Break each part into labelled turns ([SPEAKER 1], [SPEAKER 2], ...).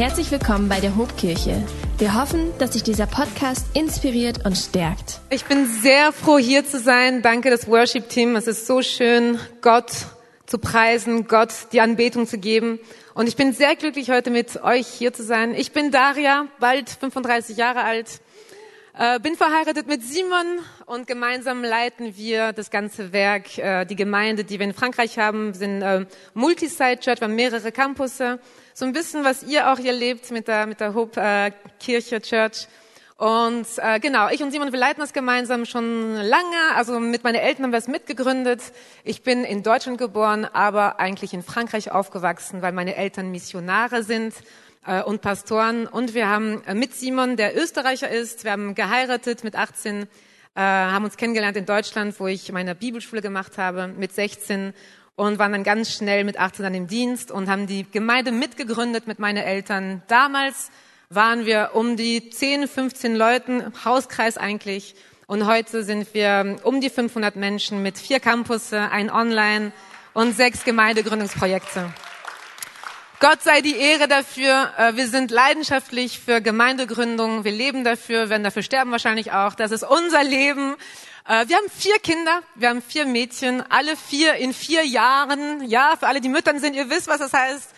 [SPEAKER 1] Herzlich willkommen bei der Hobkirche. Wir hoffen, dass sich dieser Podcast inspiriert und stärkt.
[SPEAKER 2] Ich bin sehr froh, hier zu sein. Danke, das Worship-Team. Es ist so schön, Gott zu preisen, Gott die Anbetung zu geben. Und ich bin sehr glücklich, heute mit euch hier zu sein. Ich bin Daria, bald 35 Jahre alt, äh, bin verheiratet mit Simon und gemeinsam leiten wir das ganze Werk. Äh, die Gemeinde, die wir in Frankreich haben, sind äh, Multisite Church, wir haben mehrere Campusse so ein bisschen, was ihr auch hier lebt mit der, mit der Hope äh, Kirche Church. Und äh, genau, ich und Simon, wir leiten das gemeinsam schon lange. Also mit meinen Eltern haben wir es mitgegründet. Ich bin in Deutschland geboren, aber eigentlich in Frankreich aufgewachsen, weil meine Eltern Missionare sind äh, und Pastoren. Und wir haben äh, mit Simon, der Österreicher ist, wir haben geheiratet mit 18, äh, haben uns kennengelernt in Deutschland, wo ich meine Bibelschule gemacht habe, mit 16 und waren dann ganz schnell mit 18 an dem Dienst und haben die Gemeinde mitgegründet mit meinen Eltern. Damals waren wir um die 10, 15 Leuten, Hauskreis eigentlich. Und heute sind wir um die 500 Menschen mit vier Campusse, ein Online und sechs Gemeindegründungsprojekte. Gott sei die Ehre dafür. Äh, wir sind leidenschaftlich für Gemeindegründung. Wir leben dafür, werden dafür sterben wahrscheinlich auch. Das ist unser Leben. Äh, wir haben vier Kinder, wir haben vier Mädchen, alle vier in vier Jahren. Ja, für alle, die Müttern sind, ihr wisst, was das heißt.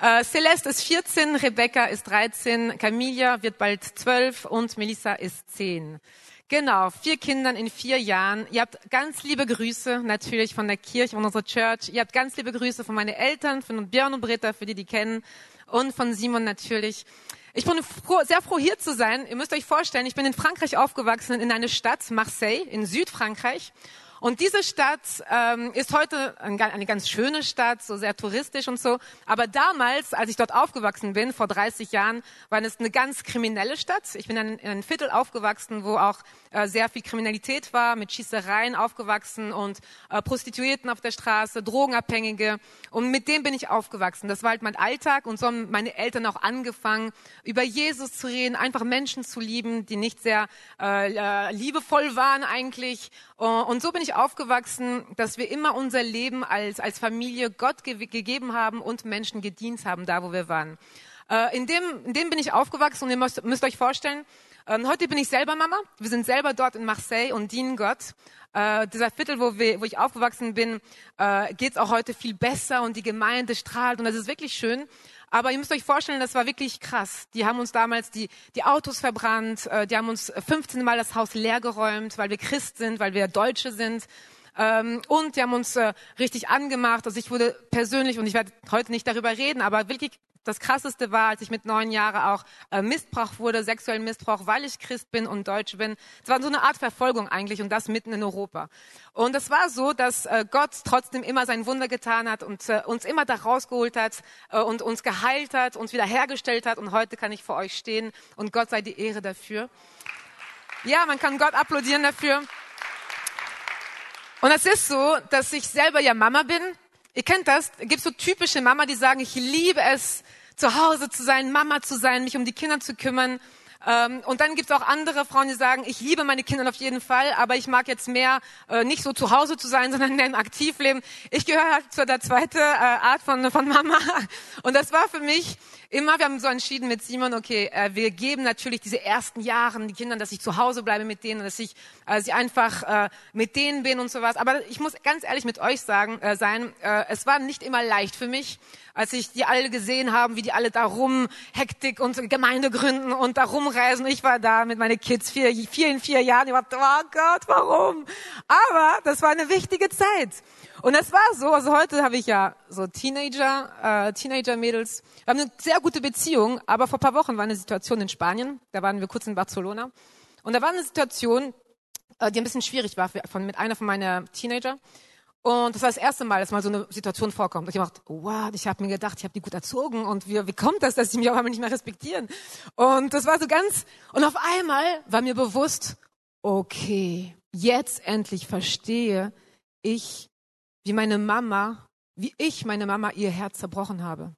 [SPEAKER 2] Äh, Celeste ist 14, Rebecca ist 13, Camilla wird bald 12 und Melissa ist 10. Genau, vier Kindern in vier Jahren. Ihr habt ganz liebe Grüße natürlich von der Kirche, von unserer Church. Ihr habt ganz liebe Grüße von meinen Eltern, von Björn und Britta, für die die kennen, und von Simon natürlich. Ich bin froh, sehr froh, hier zu sein. Ihr müsst euch vorstellen, ich bin in Frankreich aufgewachsen, in einer Stadt, Marseille, in Südfrankreich. Und diese Stadt ähm, ist heute eine ganz schöne Stadt, so sehr touristisch und so. Aber damals, als ich dort aufgewachsen bin, vor 30 Jahren, war es eine ganz kriminelle Stadt. Ich bin in einem Viertel aufgewachsen, wo auch äh, sehr viel Kriminalität war, mit Schießereien aufgewachsen und äh, Prostituierten auf der Straße, Drogenabhängige. Und mit dem bin ich aufgewachsen. Das war halt mein Alltag und so haben meine Eltern auch angefangen, über Jesus zu reden, einfach Menschen zu lieben, die nicht sehr äh, äh liebevoll waren eigentlich. Und so bin ich aufgewachsen, dass wir immer unser Leben als, als Familie Gott ge gegeben haben und Menschen gedient haben, da wo wir waren. Äh, in, dem, in dem bin ich aufgewachsen und ihr müsst, müsst euch vorstellen, ähm, heute bin ich selber Mama. Wir sind selber dort in Marseille und dienen Gott. Äh, dieser Viertel, wo, wir, wo ich aufgewachsen bin, äh, geht es auch heute viel besser und die Gemeinde strahlt und das ist wirklich schön. Aber ihr müsst euch vorstellen, das war wirklich krass. Die haben uns damals die, die Autos verbrannt, äh, die haben uns 15 Mal das Haus leergeräumt, weil wir Christ sind, weil wir Deutsche sind. Ähm, und die haben uns äh, richtig angemacht. Also ich wurde persönlich, und ich werde heute nicht darüber reden, aber wirklich das Krasseste war, als ich mit neun Jahren auch äh, Missbrauch wurde, sexuellen Missbrauch, weil ich Christ bin und Deutsch bin. Es war so eine Art Verfolgung eigentlich und das mitten in Europa. Und es war so, dass äh, Gott trotzdem immer sein Wunder getan hat und äh, uns immer da rausgeholt hat äh, und uns geheilt hat, uns wiederhergestellt hat. Und heute kann ich vor euch stehen und Gott sei die Ehre dafür. Ja, man kann Gott applaudieren dafür. Und es ist so, dass ich selber ja Mama bin Ihr kennt das, es gibt so typische Mama, die sagen, ich liebe es, zu Hause zu sein, Mama zu sein, mich um die Kinder zu kümmern. Ähm, und dann gibt es auch andere Frauen, die sagen, ich liebe meine Kinder auf jeden Fall, aber ich mag jetzt mehr äh, nicht so zu Hause zu sein, sondern mehr im Aktivleben. Ich gehöre halt zu der zweiten äh, Art von, von Mama. Und das war für mich immer, wir haben so entschieden mit Simon, okay, äh, wir geben natürlich diese ersten Jahren die Kindern, dass ich zu Hause bleibe mit denen, dass ich äh, sie einfach äh, mit denen bin und sowas. Aber ich muss ganz ehrlich mit euch sagen, äh, sein, äh, es war nicht immer leicht für mich, als ich die alle gesehen haben, wie die alle da rum Hektik und Gemeinde gründen und da rumreisen. Ich war da mit meinen Kids vier, vier in vier Jahren. Ich war, oh Gott, warum? Aber das war eine wichtige Zeit. Und das war so, also heute habe ich ja so Teenager, äh, Teenager-Mädels. Wir haben eine sehr gute Beziehung, aber vor paar Wochen war eine Situation in Spanien, da waren wir kurz in Barcelona. Und da war eine Situation, äh, die ein bisschen schwierig war für, von, mit einer von meiner Teenager. Und das war das erste Mal, dass mal so eine Situation vorkommt. Und ich dachte, wow, ich habe mir gedacht, ich habe die gut erzogen und wie, wie kommt das, dass sie mich auf einmal nicht mehr respektieren? Und das war so ganz, und auf einmal war mir bewusst, okay, jetzt endlich verstehe ich wie meine Mama, wie ich meine Mama ihr Herz zerbrochen habe.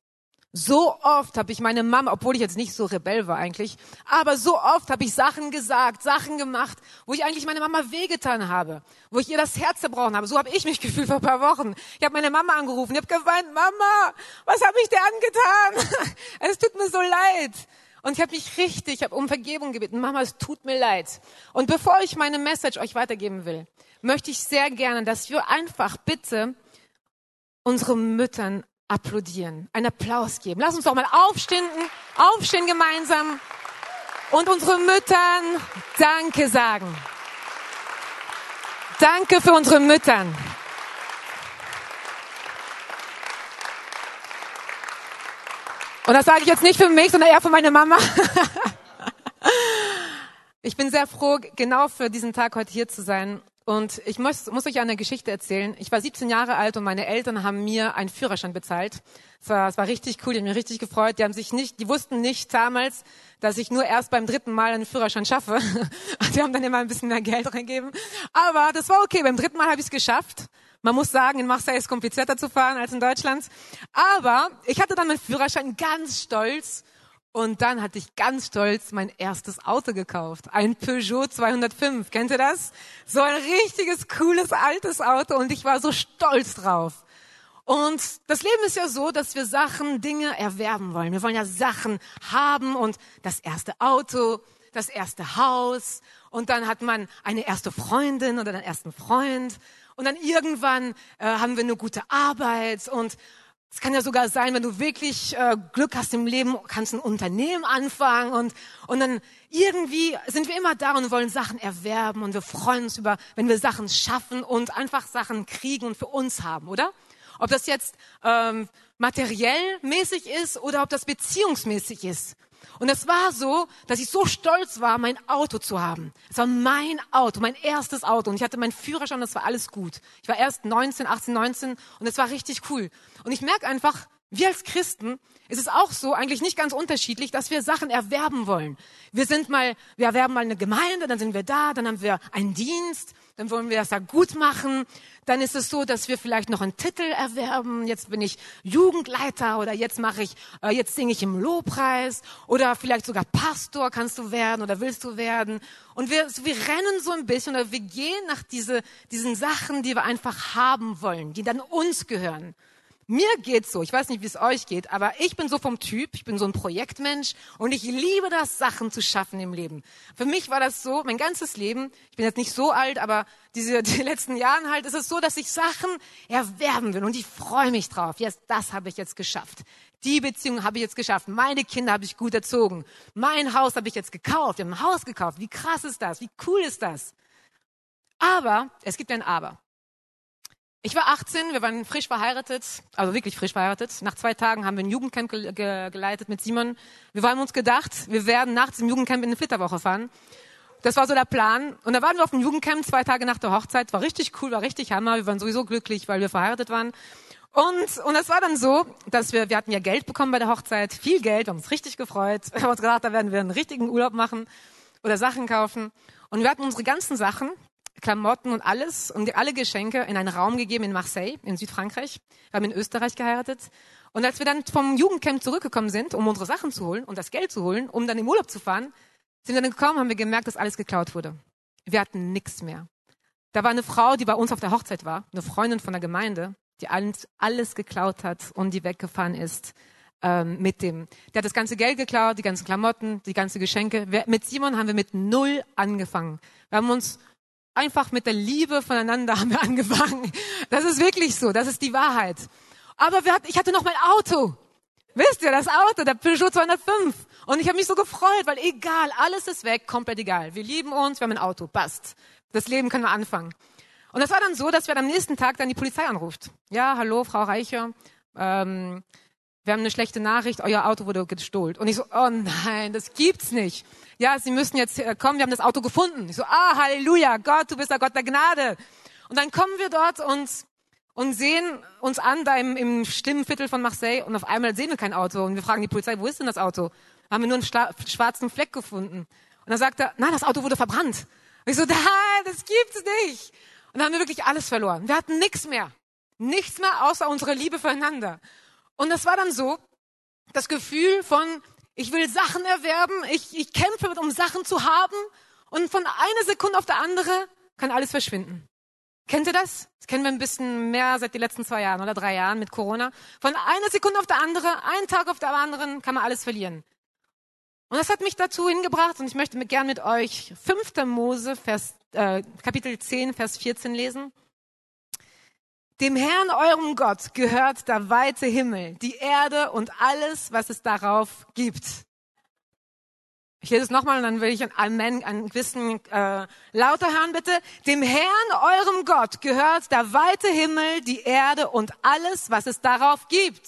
[SPEAKER 2] So oft habe ich meine Mama, obwohl ich jetzt nicht so rebell war eigentlich, aber so oft habe ich Sachen gesagt, Sachen gemacht, wo ich eigentlich meine Mama wehgetan habe, wo ich ihr das Herz zerbrochen habe. So habe ich mich gefühlt vor ein paar Wochen. Ich habe meine Mama angerufen, ich habe geweint, Mama, was habe ich dir angetan? es tut mir so leid. Und ich habe mich richtig, ich habe um Vergebung gebeten. Mama, es tut mir leid. Und bevor ich meine Message euch weitergeben will, möchte ich sehr gerne, dass wir einfach bitte unsere Müttern applaudieren, einen Applaus geben. Lass uns doch mal aufstehen, aufstehen gemeinsam und unsere Müttern Danke sagen. Danke für unsere Müttern. Und das sage ich jetzt nicht für mich, sondern eher für meine Mama. ich bin sehr froh, genau für diesen Tag heute hier zu sein und ich muss, muss euch eine Geschichte erzählen. Ich war 17 Jahre alt und meine Eltern haben mir einen Führerschein bezahlt. Es war, es war richtig cool, die haben mich richtig gefreut. Die haben sich nicht, die wussten nicht damals, dass ich nur erst beim dritten Mal einen Führerschein schaffe. Die haben dann immer ein bisschen mehr Geld reingegeben. Aber das war okay. Beim dritten Mal habe ich es geschafft. Man muss sagen, in Marseille ist komplizierter zu fahren als in Deutschland. Aber ich hatte dann meinen Führerschein ganz stolz und dann hatte ich ganz stolz mein erstes Auto gekauft. Ein Peugeot 205. Kennt ihr das? So ein richtiges, cooles, altes Auto. Und ich war so stolz drauf. Und das Leben ist ja so, dass wir Sachen, Dinge erwerben wollen. Wir wollen ja Sachen haben und das erste Auto, das erste Haus. Und dann hat man eine erste Freundin oder einen ersten Freund. Und dann irgendwann äh, haben wir eine gute Arbeit und es kann ja sogar sein, wenn du wirklich äh, Glück hast im Leben, kannst ein Unternehmen anfangen und, und dann irgendwie sind wir immer da und wollen Sachen erwerben und wir freuen uns über, wenn wir Sachen schaffen und einfach Sachen kriegen und für uns haben, oder? Ob das jetzt ähm, materiell mäßig ist oder ob das beziehungsmäßig ist. Und es war so, dass ich so stolz war, mein Auto zu haben. Es war mein Auto, mein erstes Auto. Und ich hatte meinen Führerschein, das war alles gut. Ich war erst 19, 18, 19 und es war richtig cool. Und ich merke einfach, wir als Christen, ist es auch so, eigentlich nicht ganz unterschiedlich, dass wir Sachen erwerben wollen. Wir sind mal, wir erwerben mal eine Gemeinde, dann sind wir da, dann haben wir einen Dienst, dann wollen wir das da gut machen. Dann ist es so, dass wir vielleicht noch einen Titel erwerben. Jetzt bin ich Jugendleiter oder jetzt mache ich, äh, jetzt singe ich im Lobpreis oder vielleicht sogar Pastor kannst du werden oder willst du werden. Und wir, wir rennen so ein bisschen oder wir gehen nach diese, diesen Sachen, die wir einfach haben wollen, die dann uns gehören. Mir geht's so, ich weiß nicht, wie es euch geht, aber ich bin so vom Typ, ich bin so ein Projektmensch und ich liebe das, Sachen zu schaffen im Leben. Für mich war das so, mein ganzes Leben, ich bin jetzt nicht so alt, aber diese die letzten Jahren halt, ist es so, dass ich Sachen erwerben will und ich freue mich drauf. Yes, das habe ich jetzt geschafft. Die Beziehung habe ich jetzt geschafft. Meine Kinder habe ich gut erzogen. Mein Haus habe ich jetzt gekauft. Wir haben ein Haus gekauft. Wie krass ist das? Wie cool ist das? Aber es gibt ein Aber. Ich war 18, wir waren frisch verheiratet, also wirklich frisch verheiratet. Nach zwei Tagen haben wir ein Jugendcamp ge ge geleitet mit Simon. Wir haben uns gedacht, wir werden nach diesem Jugendcamp in eine Flitterwoche fahren. Das war so der Plan. Und da waren wir auf dem Jugendcamp zwei Tage nach der Hochzeit. War richtig cool, war richtig Hammer. Wir waren sowieso glücklich, weil wir verheiratet waren. Und, und es war dann so, dass wir, wir hatten ja Geld bekommen bei der Hochzeit, viel Geld, wir haben uns richtig gefreut. Wir haben uns gedacht, da werden wir einen richtigen Urlaub machen oder Sachen kaufen. Und wir hatten unsere ganzen Sachen, Klamotten und alles und alle Geschenke in einen Raum gegeben in Marseille, in Südfrankreich. Wir haben in Österreich geheiratet. Und als wir dann vom Jugendcamp zurückgekommen sind, um unsere Sachen zu holen und das Geld zu holen, um dann im Urlaub zu fahren, sind wir dann gekommen, haben wir gemerkt, dass alles geklaut wurde. Wir hatten nichts mehr. Da war eine Frau, die bei uns auf der Hochzeit war, eine Freundin von der Gemeinde, die alles, geklaut hat und die weggefahren ist ähm, mit dem. Der hat das ganze Geld geklaut, die ganzen Klamotten, die ganze Geschenke. Wir, mit Simon haben wir mit null angefangen. Wir haben uns einfach mit der Liebe voneinander haben wir angefangen. Das ist wirklich so, das ist die Wahrheit. Aber hatten, ich hatte noch mein Auto. Wisst ihr, das Auto, der Peugeot 205. Und ich habe mich so gefreut, weil egal, alles ist weg, komplett egal. Wir lieben uns, wir haben ein Auto, passt. Das Leben können wir anfangen. Und das war dann so, dass wir am nächsten Tag dann die Polizei anruft. Ja, hallo, Frau Reicher. Ähm, wir haben eine schlechte Nachricht, euer Auto wurde gestohlen. Und ich so, oh nein, das gibt's nicht. Ja, Sie müssen jetzt äh, kommen, wir haben das Auto gefunden. Ich so, ah, Halleluja, Gott, du bist der Gott der Gnade. Und dann kommen wir dort und, und sehen uns an, da im, im Stimmenviertel von Marseille, und auf einmal sehen wir kein Auto. Und wir fragen die Polizei, wo ist denn das Auto? Haben wir nur einen schwarzen Fleck gefunden. Und dann sagt er, nein, das Auto wurde verbrannt. Und ich so, nein, das gibt's nicht. Und dann haben wir wirklich alles verloren. Wir hatten nichts mehr. Nichts mehr außer unsere Liebe füreinander. Und das war dann so, Das Gefühl von, ich will Sachen erwerben, ich, ich kämpfe, um Sachen zu haben und von einer Sekunde auf der andere kann alles verschwinden. Kennt ihr das? Das kennen wir ein bisschen mehr seit den letzten zwei Jahren oder drei Jahren mit Corona. Von einer Sekunde auf der andere, einen Tag auf der anderen kann man alles verlieren. Und das hat mich dazu hingebracht und ich möchte gern mit euch 5. Mose, Vers, äh, Kapitel 10, Vers 14 lesen. Dem Herrn, eurem Gott, gehört der weite Himmel, die Erde und alles, was es darauf gibt. Ich lese es nochmal und dann will ich ein Amen, ein bisschen äh, lauter hören, bitte. Dem Herrn, eurem Gott, gehört der weite Himmel, die Erde und alles, was es darauf gibt.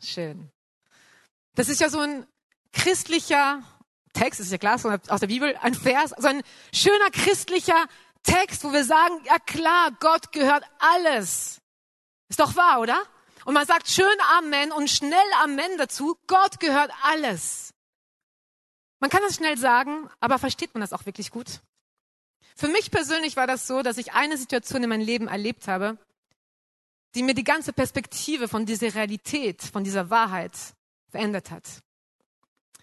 [SPEAKER 2] Schön. Das ist ja so ein christlicher Text, ist ja klar, aus der Bibel, ein Vers, so ein schöner christlicher Text, wo wir sagen, ja klar, Gott gehört alles. Ist doch wahr, oder? Und man sagt schön Amen und schnell Amen dazu. Gott gehört alles. Man kann das schnell sagen, aber versteht man das auch wirklich gut? Für mich persönlich war das so, dass ich eine Situation in meinem Leben erlebt habe, die mir die ganze Perspektive von dieser Realität, von dieser Wahrheit verändert hat.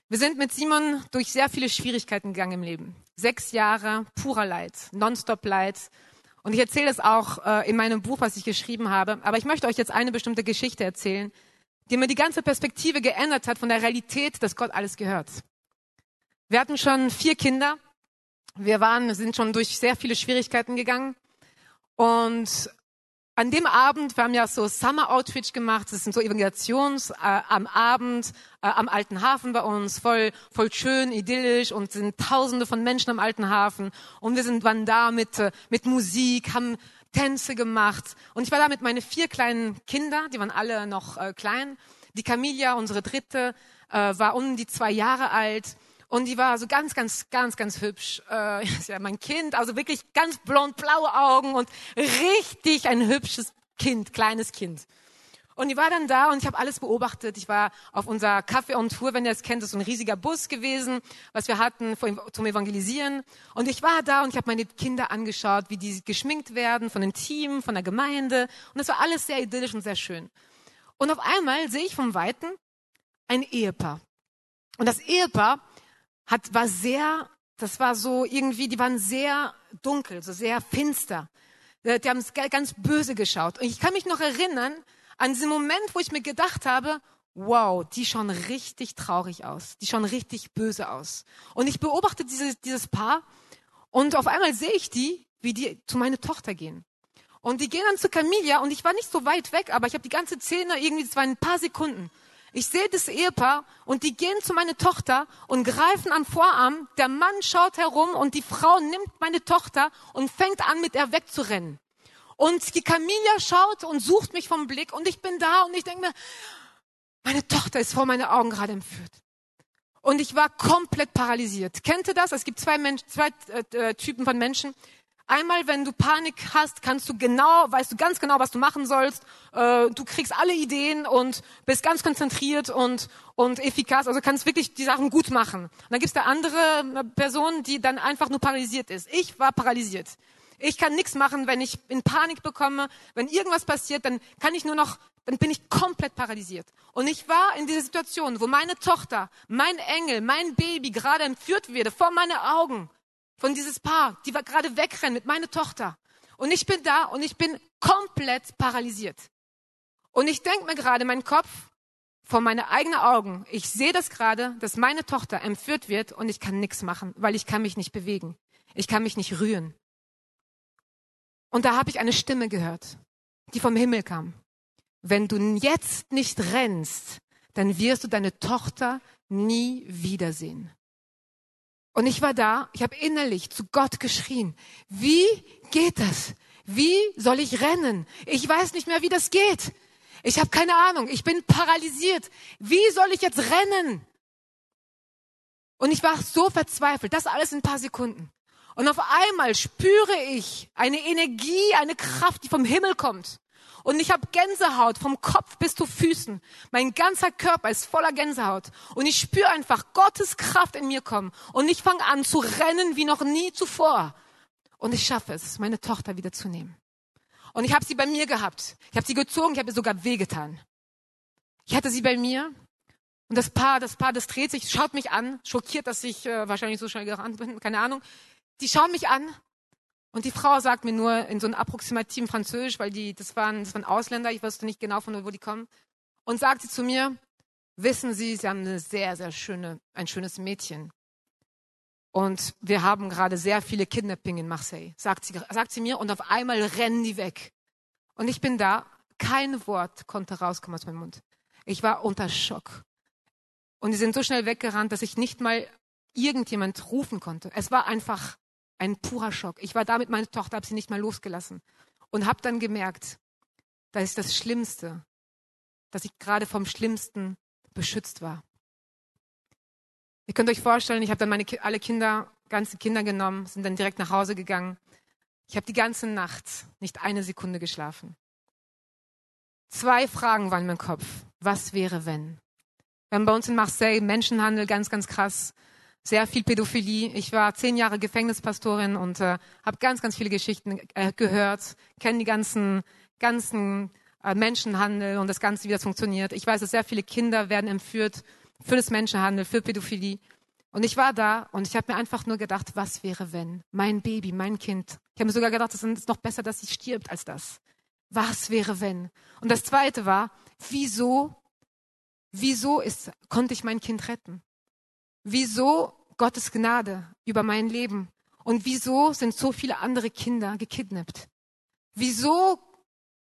[SPEAKER 2] Wir sind mit Simon durch sehr viele Schwierigkeiten gegangen im Leben. Sechs Jahre purer Leid, nonstop Leid. Und ich erzähle es auch äh, in meinem Buch, was ich geschrieben habe. Aber ich möchte euch jetzt eine bestimmte Geschichte erzählen, die mir die ganze Perspektive geändert hat von der Realität, dass Gott alles gehört. Wir hatten schon vier Kinder. Wir waren, sind schon durch sehr viele Schwierigkeiten gegangen. Und an dem Abend, wir haben ja so Summer Outreach gemacht, das sind so Evangelisations äh, am Abend äh, am Alten Hafen bei uns, voll voll schön, idyllisch und sind Tausende von Menschen am Alten Hafen und wir sind waren da mit äh, mit Musik, haben Tänze gemacht und ich war da mit meinen vier kleinen Kinder, die waren alle noch äh, klein. Die Camilla, unsere dritte, äh, war um die zwei Jahre alt und die war so ganz, ganz, ganz, ganz hübsch. Äh, ist ja mein Kind, also wirklich ganz blond, blaue Augen und richtig ein hübsches Kind, kleines Kind. Und die war dann da und ich habe alles beobachtet. Ich war auf unser Kaffee on Tour, wenn ihr es kennt, das ist so ein riesiger Bus gewesen, was wir hatten zum Evangelisieren. Und ich war da und ich habe meine Kinder angeschaut, wie die geschminkt werden von dem Team, von der Gemeinde. Und das war alles sehr idyllisch und sehr schön. Und auf einmal sehe ich vom Weiten ein Ehepaar. Und das Ehepaar hat, war sehr, das war so irgendwie, die waren sehr dunkel, so sehr finster. Äh, die haben ganz böse geschaut. Und ich kann mich noch erinnern an diesen Moment, wo ich mir gedacht habe, wow, die schauen richtig traurig aus. Die schauen richtig böse aus. Und ich beobachte dieses, dieses Paar und auf einmal sehe ich die, wie die zu meiner Tochter gehen. Und die gehen dann zu Camilla und ich war nicht so weit weg, aber ich habe die ganze Szene irgendwie, es waren ein paar Sekunden. Ich sehe das Ehepaar und die gehen zu meiner Tochter und greifen an Vorarm. Der Mann schaut herum und die Frau nimmt meine Tochter und fängt an, mit ihr wegzurennen. Und die Camilla schaut und sucht mich vom Blick und ich bin da und ich denke mir, meine Tochter ist vor meinen Augen gerade entführt. Und ich war komplett paralysiert. Kennt ihr das? Es gibt zwei, Menschen, zwei äh, Typen von Menschen. Einmal, wenn du Panik hast, kannst du genau, weißt du ganz genau, was du machen sollst. Äh, du kriegst alle Ideen und bist ganz konzentriert und und effikaz. Also kannst wirklich die Sachen gut machen. Und dann gibt's da andere Person, die dann einfach nur paralysiert ist. Ich war paralysiert. Ich kann nichts machen, wenn ich in Panik bekomme. Wenn irgendwas passiert, dann kann ich nur noch, dann bin ich komplett paralysiert. Und ich war in dieser Situation, wo meine Tochter, mein Engel, mein Baby gerade entführt wurde vor meine Augen von dieses Paar, die war gerade wegrennen mit meiner Tochter. Und ich bin da und ich bin komplett paralysiert. Und ich denke mir gerade, mein Kopf vor meine eigenen Augen, ich sehe das gerade, dass meine Tochter entführt wird und ich kann nichts machen, weil ich kann mich nicht bewegen. Ich kann mich nicht rühren. Und da habe ich eine Stimme gehört, die vom Himmel kam. Wenn du jetzt nicht rennst, dann wirst du deine Tochter nie wiedersehen. Und ich war da, ich habe innerlich zu Gott geschrien, wie geht das? Wie soll ich rennen? Ich weiß nicht mehr, wie das geht. Ich habe keine Ahnung, ich bin paralysiert. Wie soll ich jetzt rennen? Und ich war so verzweifelt, das alles in ein paar Sekunden. Und auf einmal spüre ich eine Energie, eine Kraft, die vom Himmel kommt. Und ich habe Gänsehaut vom Kopf bis zu Füßen. Mein ganzer Körper ist voller Gänsehaut. Und ich spüre einfach Gottes Kraft in mir kommen. Und ich fange an zu rennen wie noch nie zuvor. Und ich schaffe es, meine Tochter wieder zu nehmen. Und ich habe sie bei mir gehabt. Ich habe sie gezogen, ich habe ihr sogar wehgetan. Ich hatte sie bei mir und das Paar, das Paar, das dreht sich, schaut mich an, schockiert, dass ich äh, wahrscheinlich so schnell gerannt bin, keine Ahnung. Die schauen mich an und die Frau sagt mir nur in so einem approximativen Französisch, weil die, das waren, das waren Ausländer, ich wusste nicht genau von wo die kommen, und sagt sie zu mir, wissen Sie, Sie haben eine sehr, sehr schöne, ein schönes Mädchen. Und wir haben gerade sehr viele Kidnapping in Marseille, sagt sie, sagt sie mir, und auf einmal rennen die weg. Und ich bin da, kein Wort konnte rauskommen aus meinem Mund. Ich war unter Schock. Und die sind so schnell weggerannt, dass ich nicht mal irgendjemand rufen konnte. Es war einfach ein purer Schock. Ich war da mit meiner Tochter, habe sie nicht mal losgelassen und habe dann gemerkt, das ist das Schlimmste, dass ich gerade vom Schlimmsten beschützt war. Ihr könnt euch vorstellen, ich habe dann meine alle Kinder, ganze Kinder genommen, sind dann direkt nach Hause gegangen. Ich habe die ganze Nacht nicht eine Sekunde geschlafen. Zwei Fragen waren in meinem Kopf. Was wäre, wenn? Wir haben bei uns in Marseille Menschenhandel, ganz, ganz krass. Sehr viel Pädophilie. Ich war zehn Jahre Gefängnispastorin und äh, habe ganz, ganz viele Geschichten äh, gehört, kenne die ganzen, ganzen äh, Menschenhandel und das Ganze, wie das funktioniert. Ich weiß, dass sehr viele Kinder werden entführt für das Menschenhandel, für Pädophilie. Und ich war da und ich habe mir einfach nur gedacht, was wäre wenn? Mein Baby, mein Kind. Ich habe mir sogar gedacht, es ist noch besser, dass sie stirbt als das. Was wäre wenn? Und das zweite war, wieso, wieso ist, konnte ich mein Kind retten? Wieso Gottes Gnade über mein Leben? Und wieso sind so viele andere Kinder gekidnappt? Wieso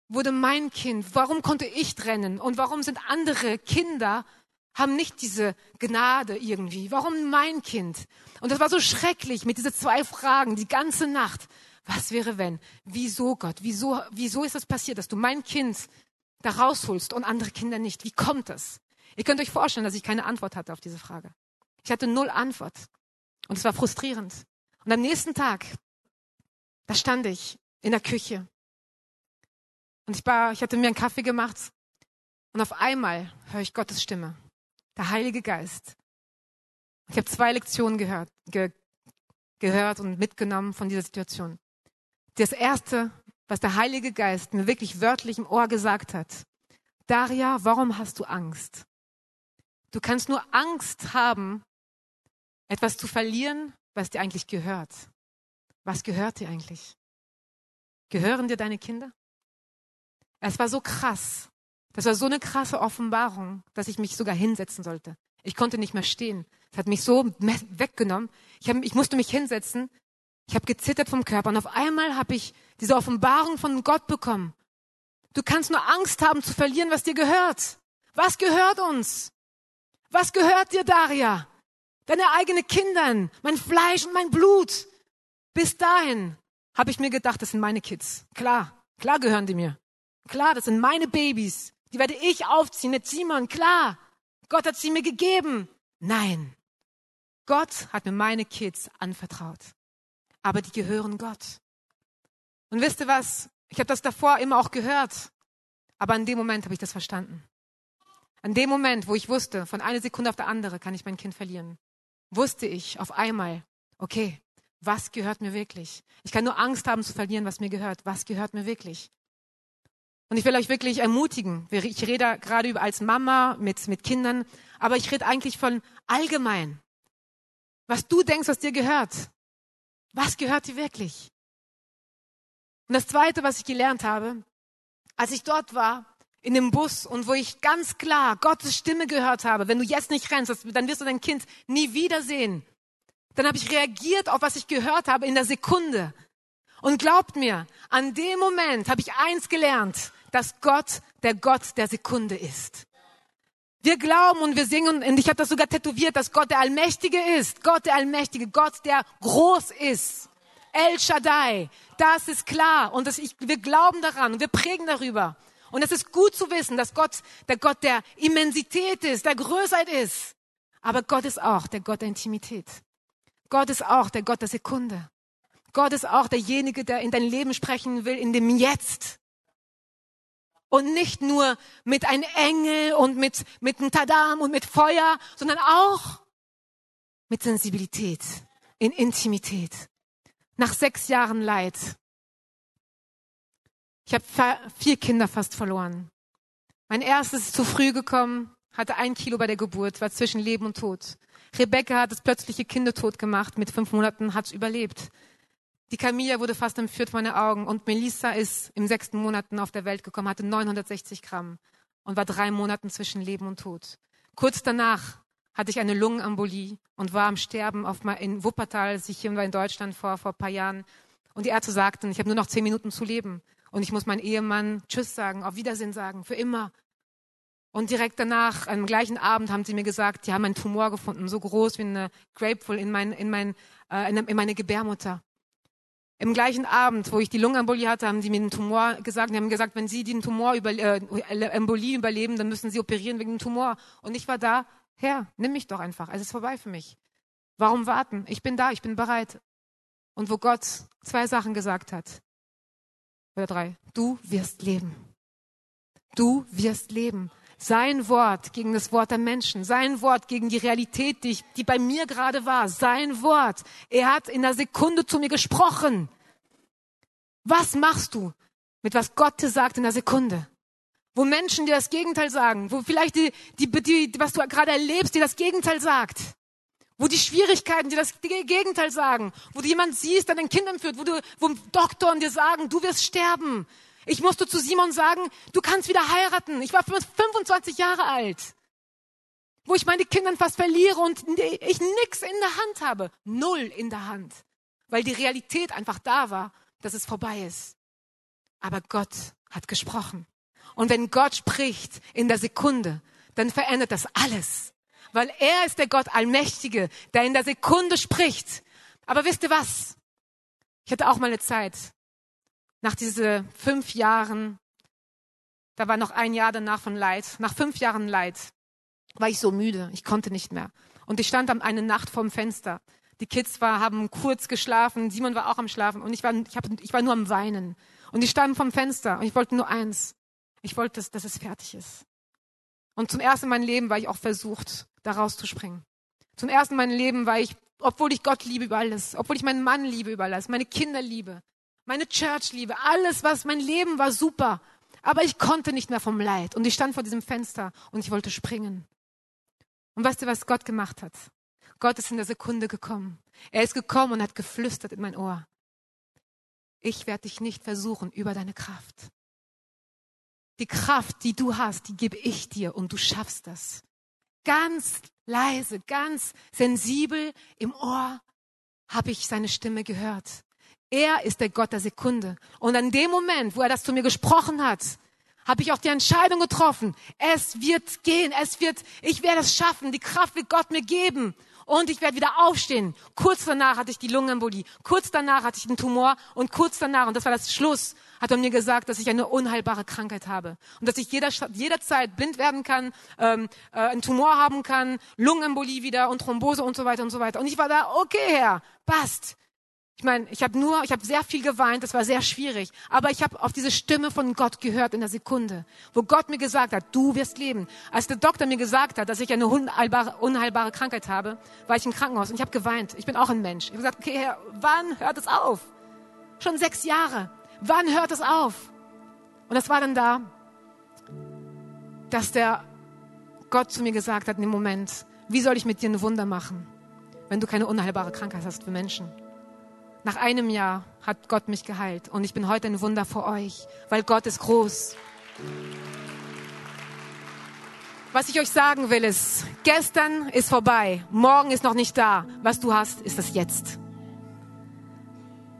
[SPEAKER 2] wurde mein Kind, warum konnte ich trennen? Und warum sind andere Kinder haben nicht diese Gnade irgendwie. Warum mein Kind? Und das war so schrecklich mit diesen zwei Fragen die ganze Nacht. Was wäre wenn? Wieso Gott? Wieso, wieso ist das passiert, dass du mein Kind da rausholst und andere Kinder nicht? Wie kommt das? Ihr könnt euch vorstellen, dass ich keine Antwort hatte auf diese Frage. Ich hatte null Antwort. Und es war frustrierend. Und am nächsten Tag, da stand ich in der Küche. Und ich war, ich hatte mir einen Kaffee gemacht. Und auf einmal höre ich Gottes Stimme der Heilige Geist. Ich habe zwei Lektionen gehört, ge, gehört und mitgenommen von dieser Situation. Das erste, was der Heilige Geist mir wirklich wörtlich im Ohr gesagt hat. Daria, warum hast du Angst? Du kannst nur Angst haben, etwas zu verlieren, was dir eigentlich gehört. Was gehört dir eigentlich? Gehören dir deine Kinder? Es war so krass. Das war so eine krasse Offenbarung, dass ich mich sogar hinsetzen sollte. Ich konnte nicht mehr stehen. Es hat mich so weggenommen. Ich, hab, ich musste mich hinsetzen. Ich habe gezittert vom Körper und auf einmal habe ich diese Offenbarung von Gott bekommen. Du kannst nur Angst haben zu verlieren, was dir gehört. Was gehört uns? Was gehört dir, Daria? Deine eigenen Kindern, mein Fleisch und mein Blut. Bis dahin habe ich mir gedacht, das sind meine Kids. Klar, klar gehören die mir. Klar, das sind meine Babys. Die werde ich aufziehen, nicht Simon, klar. Gott hat sie mir gegeben. Nein. Gott hat mir meine Kids anvertraut. Aber die gehören Gott. Und wisst ihr was? Ich habe das davor immer auch gehört. Aber in dem Moment habe ich das verstanden. An dem Moment, wo ich wusste, von einer Sekunde auf der andere kann ich mein Kind verlieren, wusste ich auf einmal, okay, was gehört mir wirklich? Ich kann nur Angst haben zu verlieren, was mir gehört. Was gehört mir wirklich? Und ich will euch wirklich ermutigen. Ich rede gerade über als Mama mit, mit Kindern, aber ich rede eigentlich von allgemein. Was du denkst, was dir gehört. Was gehört dir wirklich? Und das zweite, was ich gelernt habe, als ich dort war, in dem Bus und wo ich ganz klar Gottes Stimme gehört habe, wenn du jetzt nicht rennst, dann wirst du dein Kind nie wiedersehen. Dann habe ich reagiert auf was ich gehört habe in der Sekunde. Und glaubt mir, an dem Moment habe ich eins gelernt dass Gott der Gott der Sekunde ist. Wir glauben und wir singen, und ich habe das sogar tätowiert, dass Gott der Allmächtige ist. Gott der Allmächtige, Gott der groß ist. El Shaddai, das ist klar. Und das, ich, wir glauben daran und wir prägen darüber. Und es ist gut zu wissen, dass Gott der Gott der Immensität ist, der Größheit ist. Aber Gott ist auch der Gott der Intimität. Gott ist auch der Gott der Sekunde. Gott ist auch derjenige, der in dein Leben sprechen will, in dem Jetzt und nicht nur mit einem Engel und mit, mit einem Tadam und mit Feuer, sondern auch mit Sensibilität, in Intimität. Nach sechs Jahren Leid. Ich habe vier Kinder fast verloren. Mein erstes ist zu früh gekommen, hatte ein Kilo bei der Geburt, war zwischen Leben und Tod. Rebecca hat das plötzliche Kindertod gemacht, mit fünf Monaten hat überlebt. Die Camilla wurde fast entführt vor meine Augen und Melissa ist im sechsten Monaten auf der Welt gekommen, hatte 960 Gramm und war drei Monaten zwischen Leben und Tod. Kurz danach hatte ich eine Lungenembolie und war am Sterben auf in Wuppertal, als hier in Deutschland vor, vor ein paar Jahren. Und die Ärzte sagten, ich habe nur noch zehn Minuten zu leben. Und ich muss meinem Ehemann Tschüss sagen, auf Wiedersehen sagen, für immer. Und direkt danach, am gleichen Abend, haben sie mir gesagt, die haben einen Tumor gefunden, so groß wie eine Grapefruit in, mein, in, mein, äh, in meine Gebärmutter. Im gleichen Abend, wo ich die Lungenembolie hatte, haben sie mir den Tumor gesagt. Die haben gesagt, wenn Sie den Tumor über, äh, Embolie überleben, dann müssen Sie operieren wegen dem Tumor. Und ich war da, Herr, nimm mich doch einfach. Es ist vorbei für mich. Warum warten? Ich bin da, ich bin bereit. Und wo Gott zwei Sachen gesagt hat, oder drei, du wirst leben. Du wirst leben. Sein Wort gegen das Wort der Menschen, sein Wort gegen die Realität, die, ich, die bei mir gerade war, sein Wort. Er hat in der Sekunde zu mir gesprochen. Was machst du mit was Gott dir sagt in der Sekunde? Wo Menschen dir das Gegenteil sagen, wo vielleicht die, die, die, was du gerade erlebst, dir das Gegenteil sagt. Wo die Schwierigkeiten dir das Gegenteil sagen. Wo du jemand siehst, der dein Kind entführt, wo du, wo Doktoren dir sagen, du wirst sterben. Ich musste zu Simon sagen, du kannst wieder heiraten. Ich war 25 Jahre alt. Wo ich meine Kinder fast verliere und ich nix in der Hand habe. Null in der Hand. Weil die Realität einfach da war, dass es vorbei ist. Aber Gott hat gesprochen. Und wenn Gott spricht in der Sekunde, dann verändert das alles. Weil er ist der Gott Allmächtige, der in der Sekunde spricht. Aber wisst ihr was? Ich hatte auch mal eine Zeit, nach diese fünf Jahren, da war noch ein Jahr danach von Leid, nach fünf Jahren Leid, war ich so müde, ich konnte nicht mehr. Und ich stand eine Nacht vorm Fenster. Die Kids war, haben kurz geschlafen, Simon war auch am Schlafen und ich war, ich, hab, ich war nur am Weinen. Und ich stand vom Fenster und ich wollte nur eins. Ich wollte, dass, dass es fertig ist. Und zum ersten in meinem Leben war ich auch versucht, da rauszuspringen. Zum ersten in meinem Leben war ich, obwohl ich Gott liebe über alles, obwohl ich meinen Mann liebe über alles, meine Kinder liebe, meine Church-Liebe, alles, was mein Leben war super. Aber ich konnte nicht mehr vom Leid. Und ich stand vor diesem Fenster und ich wollte springen. Und weißt du, was Gott gemacht hat? Gott ist in der Sekunde gekommen. Er ist gekommen und hat geflüstert in mein Ohr. Ich werde dich nicht versuchen über deine Kraft. Die Kraft, die du hast, die gebe ich dir und du schaffst das. Ganz leise, ganz sensibel im Ohr habe ich seine Stimme gehört. Er ist der Gott der Sekunde. Und an dem Moment, wo er das zu mir gesprochen hat, habe ich auch die Entscheidung getroffen. Es wird gehen, es wird, ich werde es schaffen, die Kraft wird Gott mir geben und ich werde wieder aufstehen. Kurz danach hatte ich die Lungenembolie, kurz danach hatte ich den Tumor und kurz danach, und das war das Schluss, hat er mir gesagt, dass ich eine unheilbare Krankheit habe und dass ich jeder, jederzeit blind werden kann, ähm, äh, einen Tumor haben kann, Lungenembolie wieder und Thrombose und so weiter und so weiter. Und ich war da, okay, Herr, passt. Ich meine, ich habe nur, ich habe sehr viel geweint, das war sehr schwierig, aber ich habe auf diese Stimme von Gott gehört in der Sekunde, wo Gott mir gesagt hat, du wirst leben. Als der Doktor mir gesagt hat, dass ich eine unheilbare, unheilbare Krankheit habe, war ich im Krankenhaus und ich habe geweint. Ich bin auch ein Mensch. Ich habe gesagt, okay, Herr, wann hört es auf? Schon sechs Jahre. Wann hört es auf? Und das war dann da, dass der Gott zu mir gesagt hat in dem Moment, wie soll ich mit dir ein Wunder machen, wenn du keine unheilbare Krankheit hast für Menschen? Nach einem Jahr hat Gott mich geheilt und ich bin heute ein Wunder für euch, weil Gott ist groß. Was ich euch sagen will ist, gestern ist vorbei, morgen ist noch nicht da. Was du hast, ist das Jetzt.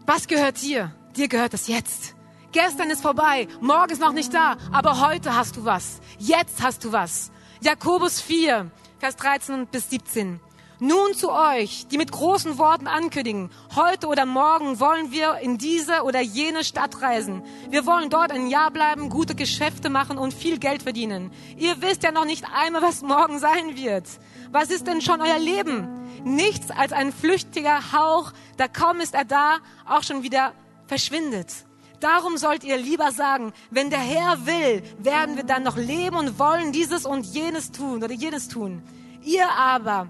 [SPEAKER 2] Was gehört dir? Dir gehört das Jetzt. Gestern ist vorbei, morgen ist noch nicht da, aber heute hast du was. Jetzt hast du was. Jakobus 4, Vers 13 bis 17. Nun zu euch, die mit großen Worten ankündigen, heute oder morgen wollen wir in diese oder jene Stadt reisen. Wir wollen dort ein Jahr bleiben, gute Geschäfte machen und viel Geld verdienen. Ihr wisst ja noch nicht einmal, was morgen sein wird. Was ist denn schon euer Leben? Nichts als ein flüchtiger Hauch, da kaum ist er da, auch schon wieder verschwindet. Darum sollt ihr lieber sagen, wenn der Herr will, werden wir dann noch leben und wollen dieses und jenes tun oder jenes tun. Ihr aber,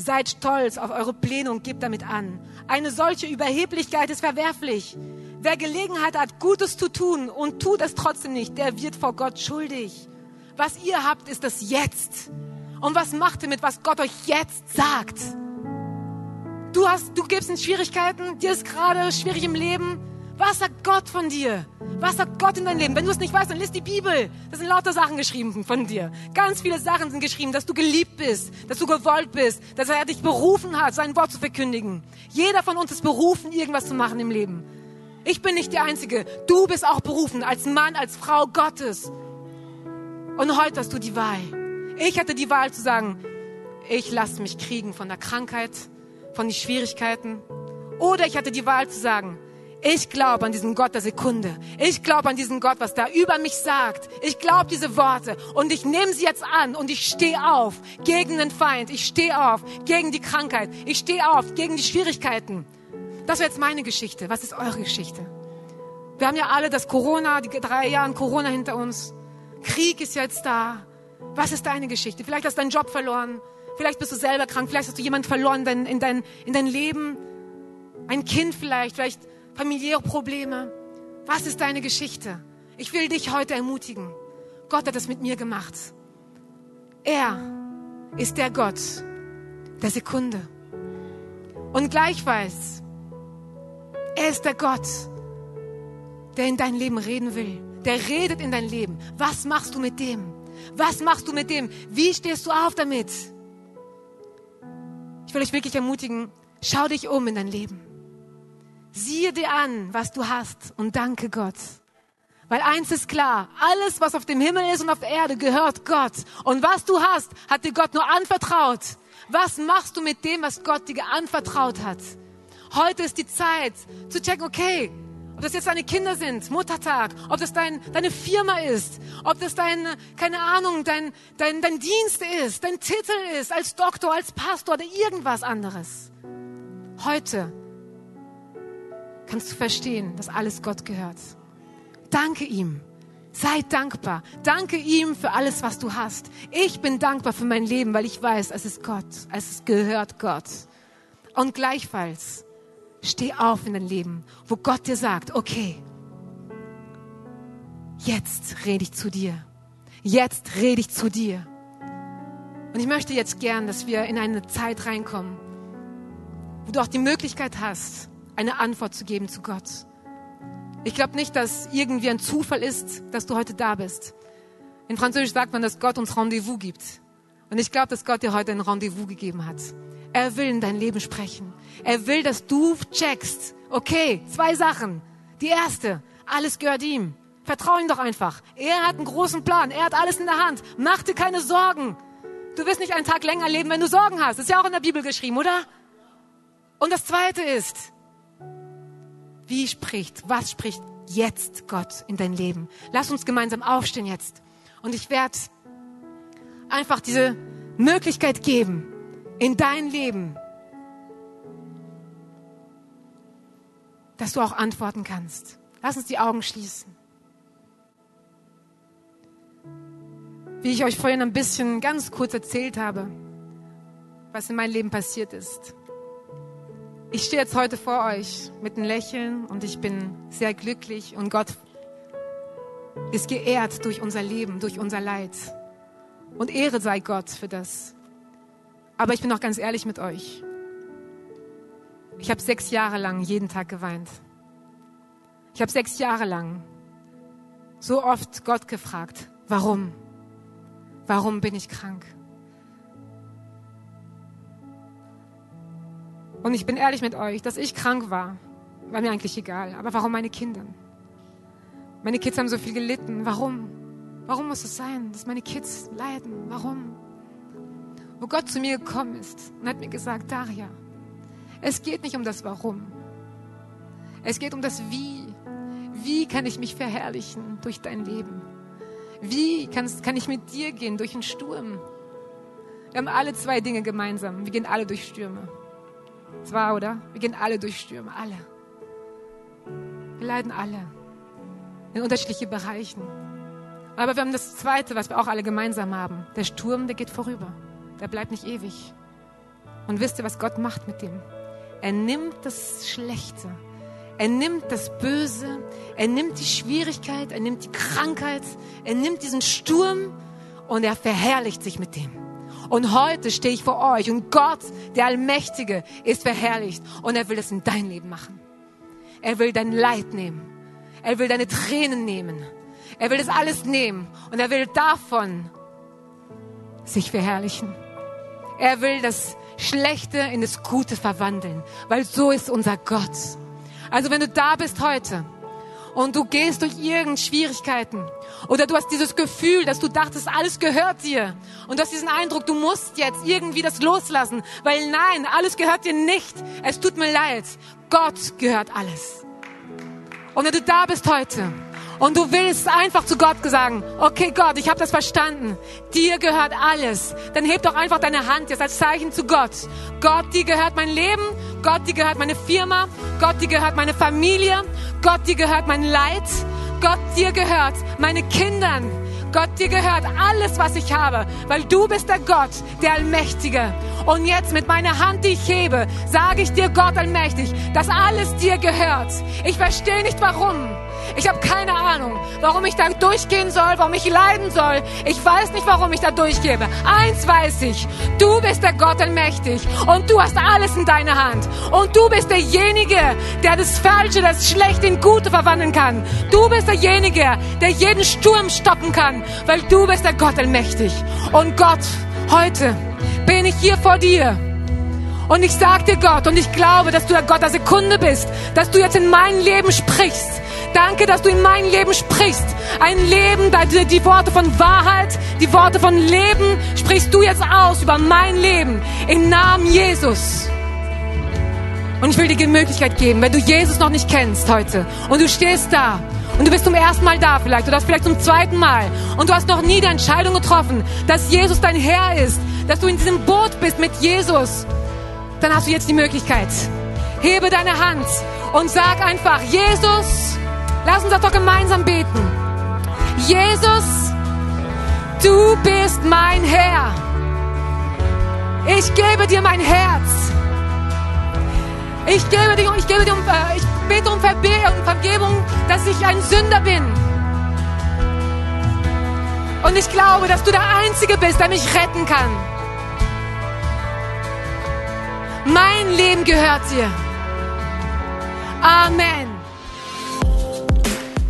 [SPEAKER 2] Seid stolz auf eure Pläne und gebt damit an. Eine solche Überheblichkeit ist verwerflich. Wer Gelegenheit hat, Gutes zu tun und tut es trotzdem nicht, der wird vor Gott schuldig. Was ihr habt, ist das Jetzt. Und was macht ihr mit, was Gott euch jetzt sagt? Du hast, du gibst in Schwierigkeiten, dir ist gerade schwierig im Leben. Was sagt Gott von dir? Was sagt Gott in dein Leben? Wenn du es nicht weißt, dann liest die Bibel. Da sind lauter Sachen geschrieben von dir. Ganz viele Sachen sind geschrieben, dass du geliebt bist, dass du gewollt bist, dass er dich berufen hat, sein Wort zu verkündigen. Jeder von uns ist berufen, irgendwas zu machen im Leben. Ich bin nicht die Einzige. Du bist auch berufen, als Mann, als Frau Gottes. Und heute hast du die Wahl. Ich hatte die Wahl zu sagen, ich lasse mich kriegen von der Krankheit, von den Schwierigkeiten. Oder ich hatte die Wahl zu sagen, ich glaube an diesen Gott der Sekunde. Ich glaube an diesen Gott, was da über mich sagt. Ich glaube diese Worte und ich nehme sie jetzt an und ich stehe auf gegen den Feind. Ich stehe auf gegen die Krankheit. Ich stehe auf gegen die Schwierigkeiten. Das wäre jetzt meine Geschichte. Was ist eure Geschichte? Wir haben ja alle das Corona, die drei Jahre Corona hinter uns. Krieg ist jetzt da. Was ist deine Geschichte? Vielleicht hast du deinen Job verloren. Vielleicht bist du selber krank. Vielleicht hast du jemanden verloren in dein, in dein Leben. Ein Kind vielleicht. Vielleicht familiäre Probleme. Was ist deine Geschichte? Ich will dich heute ermutigen. Gott hat das mit mir gemacht. Er ist der Gott der Sekunde. Und gleichfalls, er ist der Gott, der in dein Leben reden will. Der redet in dein Leben. Was machst du mit dem? Was machst du mit dem? Wie stehst du auf damit? Ich will euch wirklich ermutigen, schau dich um in dein Leben. Siehe dir an, was du hast und danke Gott. Weil eins ist klar, alles, was auf dem Himmel ist und auf der Erde, gehört Gott. Und was du hast, hat dir Gott nur anvertraut. Was machst du mit dem, was Gott dir anvertraut hat? Heute ist die Zeit zu checken, okay, ob das jetzt deine Kinder sind, Muttertag, ob das dein, deine Firma ist, ob das dein, keine Ahnung, dein, dein, dein Dienst ist, dein Titel ist, als Doktor, als Pastor oder irgendwas anderes. Heute kannst du verstehen, dass alles Gott gehört. Danke ihm. Sei dankbar. Danke ihm für alles, was du hast. Ich bin dankbar für mein Leben, weil ich weiß, es ist Gott. Es gehört Gott. Und gleichfalls, steh auf in dein Leben, wo Gott dir sagt, okay, jetzt rede ich zu dir. Jetzt rede ich zu dir. Und ich möchte jetzt gern, dass wir in eine Zeit reinkommen, wo du auch die Möglichkeit hast, eine Antwort zu geben zu Gott. Ich glaube nicht, dass irgendwie ein Zufall ist, dass du heute da bist. In Französisch sagt man, dass Gott uns Rendezvous gibt. Und ich glaube, dass Gott dir heute ein Rendezvous gegeben hat. Er will in dein Leben sprechen. Er will, dass du checkst. Okay, zwei Sachen. Die erste, alles gehört ihm. Vertrau ihm doch einfach. Er hat einen großen Plan. Er hat alles in der Hand. Mach dir keine Sorgen. Du wirst nicht einen Tag länger leben, wenn du Sorgen hast. Das ist ja auch in der Bibel geschrieben, oder? Und das zweite ist, wie spricht, was spricht jetzt Gott in dein Leben? Lass uns gemeinsam aufstehen jetzt. Und ich werde einfach diese Möglichkeit geben in dein Leben, dass du auch antworten kannst. Lass uns die Augen schließen. Wie ich euch vorhin ein bisschen ganz kurz erzählt habe, was in meinem Leben passiert ist. Ich stehe jetzt heute vor euch mit einem Lächeln und ich bin sehr glücklich und Gott ist geehrt durch unser Leben, durch unser Leid. Und Ehre sei Gott für das. Aber ich bin auch ganz ehrlich mit euch. Ich habe sechs Jahre lang jeden Tag geweint. Ich habe sechs Jahre lang so oft Gott gefragt, warum? Warum bin ich krank? Und ich bin ehrlich mit euch, dass ich krank war, war mir eigentlich egal. Aber warum meine Kinder? Meine Kids haben so viel gelitten. Warum? Warum muss es sein, dass meine Kids leiden? Warum? Wo Gott zu mir gekommen ist und hat mir gesagt, Daria, es geht nicht um das Warum. Es geht um das Wie. Wie kann ich mich verherrlichen durch dein Leben? Wie kann, kann ich mit dir gehen durch einen Sturm? Wir haben alle zwei Dinge gemeinsam. Wir gehen alle durch Stürme. Zwar, oder? Wir gehen alle durch Stürme, alle. Wir leiden alle in unterschiedlichen Bereichen. Aber wir haben das Zweite, was wir auch alle gemeinsam haben. Der Sturm, der geht vorüber. Der bleibt nicht ewig. Und wisst ihr, was Gott macht mit dem? Er nimmt das Schlechte. Er nimmt das Böse. Er nimmt die Schwierigkeit. Er nimmt die Krankheit. Er nimmt diesen Sturm und er verherrlicht sich mit dem. Und heute stehe ich vor euch und Gott, der Allmächtige, ist verherrlicht und er will es in dein Leben machen. Er will dein Leid nehmen. Er will deine Tränen nehmen. Er will das alles nehmen und er will davon sich verherrlichen. Er will das Schlechte in das Gute verwandeln, weil so ist unser Gott. Also wenn du da bist heute und du gehst durch irgendeine Schwierigkeiten oder du hast dieses Gefühl, dass du dachtest, alles gehört dir und du hast diesen Eindruck, du musst jetzt irgendwie das loslassen, weil nein, alles gehört dir nicht. Es tut mir leid. Gott gehört alles. Und wenn du da bist heute und du willst einfach zu Gott sagen, okay Gott, ich habe das verstanden, dir gehört alles, dann heb doch einfach deine Hand jetzt als Zeichen zu Gott. Gott, dir gehört mein Leben, Gott, dir gehört meine Firma, Gott, dir gehört meine Familie, Gott, dir gehört mein Leid, Gott, dir gehört meine Kindern. Gott, dir gehört alles, was ich habe, weil du bist der Gott, der Allmächtige. Und jetzt mit meiner Hand, die ich hebe, sage ich dir, Gott Allmächtig, dass alles dir gehört. Ich verstehe nicht warum. Ich habe keine Ahnung, warum ich da durchgehen soll, warum ich leiden soll. Ich weiß nicht, warum ich da durchgebe. Eins weiß ich, du bist der Gott allmächtig und du hast alles in deiner Hand. Und du bist derjenige, der das Falsche, das Schlechte in Gute verwandeln kann. Du bist derjenige, der jeden Sturm stoppen kann, weil du bist der Gott allmächtig. Und Gott, heute bin ich hier vor dir. Und ich sag dir Gott, und ich glaube, dass du der Gott der Sekunde bist, dass du jetzt in mein Leben sprichst Danke, dass du in mein Leben sprichst. Ein Leben, die Worte von Wahrheit, die Worte von Leben sprichst du jetzt aus über mein Leben. Im Namen Jesus. Und ich will dir die Möglichkeit geben, wenn du Jesus noch nicht kennst heute und du stehst da und du bist zum ersten Mal da vielleicht oder vielleicht zum zweiten Mal und du hast noch nie die Entscheidung getroffen, dass Jesus dein Herr ist, dass du in diesem Boot bist mit Jesus, dann hast du jetzt die Möglichkeit. Hebe deine Hand und sag einfach, Jesus, Lass uns das doch gemeinsam beten. Jesus, du bist mein Herr. Ich gebe dir mein Herz. Ich gebe dir, ich gebe dir, äh, ich bete um Vergebung, dass ich ein Sünder bin. Und ich glaube, dass du der Einzige bist, der mich retten kann. Mein Leben gehört dir. Amen.